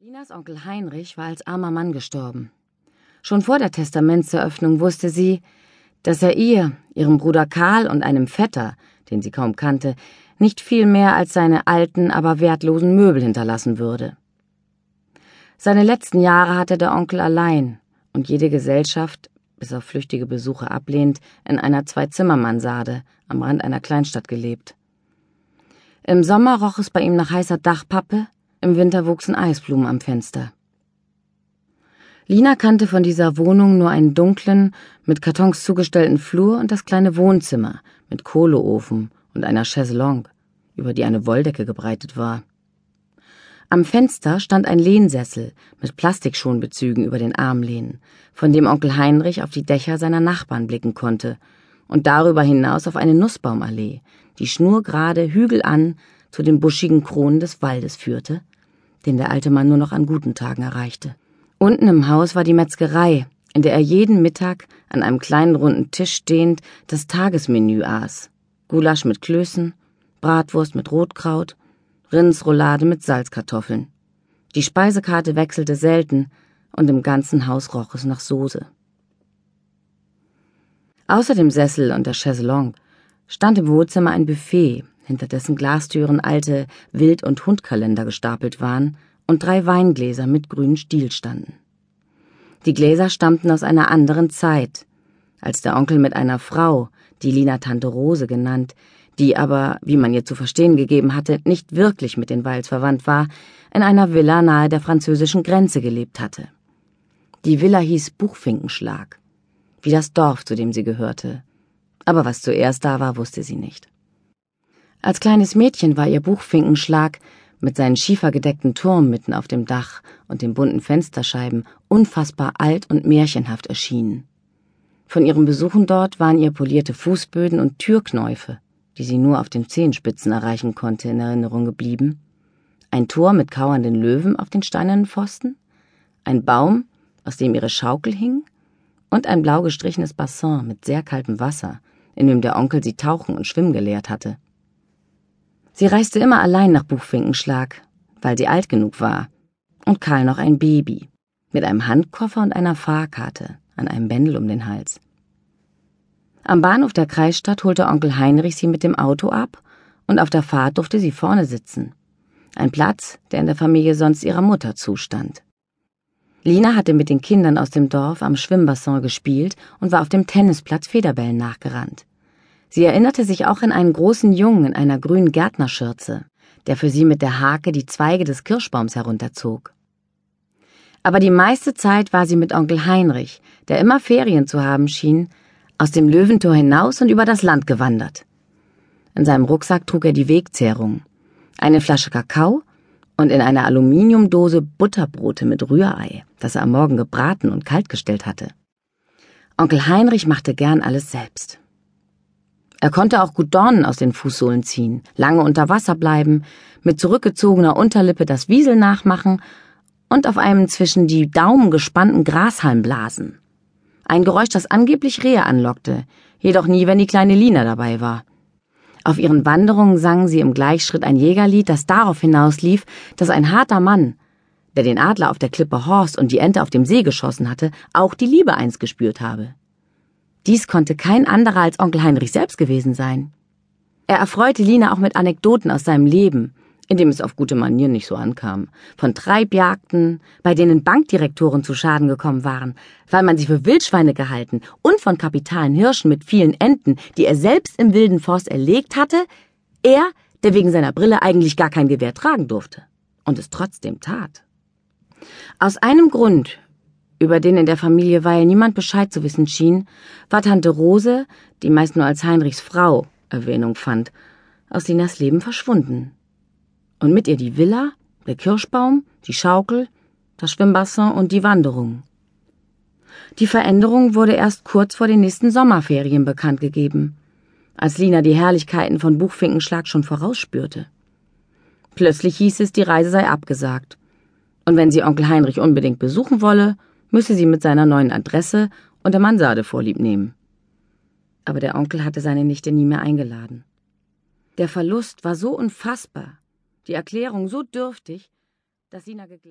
Linas Onkel Heinrich war als armer Mann gestorben. Schon vor der Testamentseröffnung wusste sie, dass er ihr, ihrem Bruder Karl und einem Vetter, den sie kaum kannte, nicht viel mehr als seine alten, aber wertlosen Möbel hinterlassen würde. Seine letzten Jahre hatte der Onkel allein und jede Gesellschaft, bis auf flüchtige Besuche ablehnt, in einer Zwei-Zimmer-Mansarde am Rand einer Kleinstadt gelebt. Im Sommer roch es bei ihm nach heißer Dachpappe, im Winter wuchsen Eisblumen am Fenster. Lina kannte von dieser Wohnung nur einen dunklen, mit Kartons zugestellten Flur und das kleine Wohnzimmer mit Kohleofen und einer Chaiselongue, über die eine Wolldecke gebreitet war. Am Fenster stand ein Lehnsessel mit Plastikschonbezügen über den Armlehnen, von dem Onkel Heinrich auf die Dächer seiner Nachbarn blicken konnte und darüber hinaus auf eine Nussbaumallee, die schnurgerade hügelan zu den buschigen Kronen des Waldes führte, den der alte Mann nur noch an guten Tagen erreichte. Unten im Haus war die Metzgerei, in der er jeden Mittag an einem kleinen runden Tisch stehend das Tagesmenü aß. Gulasch mit Klößen, Bratwurst mit Rotkraut, Rindsroulade mit Salzkartoffeln. Die Speisekarte wechselte selten und im ganzen Haus roch es nach Soße. Außer dem Sessel und der Chaiselongue stand im Wohnzimmer ein Buffet hinter dessen Glastüren alte Wild- und Hundkalender gestapelt waren und drei Weingläser mit grünen Stiel standen. Die Gläser stammten aus einer anderen Zeit, als der Onkel mit einer Frau, die Lina Tante Rose genannt, die aber, wie man ihr zu verstehen gegeben hatte, nicht wirklich mit den Weils verwandt war, in einer Villa nahe der französischen Grenze gelebt hatte. Die Villa hieß Buchfinkenschlag, wie das Dorf, zu dem sie gehörte. Aber was zuerst da war, wusste sie nicht. Als kleines Mädchen war ihr Buchfinkenschlag mit seinen schiefergedeckten Turm mitten auf dem Dach und den bunten Fensterscheiben unfassbar alt und märchenhaft erschienen. Von ihren Besuchen dort waren ihr polierte Fußböden und Türknäufe, die sie nur auf den Zehenspitzen erreichen konnte, in Erinnerung geblieben. Ein Tor mit kauernden Löwen auf den steinernen Pfosten, ein Baum, aus dem ihre Schaukel hing, und ein blau gestrichenes Bassin mit sehr kaltem Wasser, in dem der Onkel sie tauchen und schwimmen gelehrt hatte. Sie reiste immer allein nach Buchfinkenschlag, weil sie alt genug war. Und Karl noch ein Baby, mit einem Handkoffer und einer Fahrkarte an einem Bändel um den Hals. Am Bahnhof der Kreisstadt holte Onkel Heinrich sie mit dem Auto ab und auf der Fahrt durfte sie vorne sitzen. Ein Platz, der in der Familie sonst ihrer Mutter zustand. Lina hatte mit den Kindern aus dem Dorf am Schwimmbassin gespielt und war auf dem Tennisplatz Federbällen nachgerannt. Sie erinnerte sich auch an einen großen Jungen in einer grünen Gärtnerschürze, der für sie mit der Hake die Zweige des Kirschbaums herunterzog. Aber die meiste Zeit war sie mit Onkel Heinrich, der immer Ferien zu haben schien, aus dem Löwentor hinaus und über das Land gewandert. In seinem Rucksack trug er die Wegzehrung, eine Flasche Kakao und in einer Aluminiumdose Butterbrote mit Rührei, das er am Morgen gebraten und kaltgestellt hatte. Onkel Heinrich machte gern alles selbst. Er konnte auch gut Dornen aus den Fußsohlen ziehen, lange unter Wasser bleiben, mit zurückgezogener Unterlippe das Wiesel nachmachen und auf einem zwischen die Daumen gespannten Grashalm blasen. Ein Geräusch, das angeblich Rehe anlockte, jedoch nie, wenn die kleine Lina dabei war. Auf ihren Wanderungen sangen sie im Gleichschritt ein Jägerlied, das darauf hinauslief, dass ein harter Mann, der den Adler auf der Klippe Horst und die Ente auf dem See geschossen hatte, auch die Liebe eins gespürt habe. Dies konnte kein anderer als Onkel Heinrich selbst gewesen sein. Er erfreute Lina auch mit Anekdoten aus seinem Leben, in dem es auf gute Manieren nicht so ankam, von Treibjagden, bei denen Bankdirektoren zu Schaden gekommen waren, weil man sie für Wildschweine gehalten, und von kapitalen Hirschen mit vielen Enten, die er selbst im wilden Forst erlegt hatte, er, der wegen seiner Brille eigentlich gar kein Gewehr tragen durfte und es trotzdem tat. Aus einem Grund über den in der Familie Weil niemand Bescheid zu wissen schien, war Tante Rose, die meist nur als Heinrichs Frau Erwähnung fand, aus Linas Leben verschwunden. Und mit ihr die Villa, der Kirschbaum, die Schaukel, das Schwimmbassin und die Wanderung. Die Veränderung wurde erst kurz vor den nächsten Sommerferien bekannt gegeben, als Lina die Herrlichkeiten von Buchfinkenschlag schon vorausspürte. Plötzlich hieß es, die Reise sei abgesagt. Und wenn sie Onkel Heinrich unbedingt besuchen wolle, müsse sie mit seiner neuen Adresse und der Mansarde vorlieb nehmen. Aber der Onkel hatte seine Nichte nie mehr eingeladen. Der Verlust war so unfassbar, die Erklärung so dürftig, dass Sina geglaubt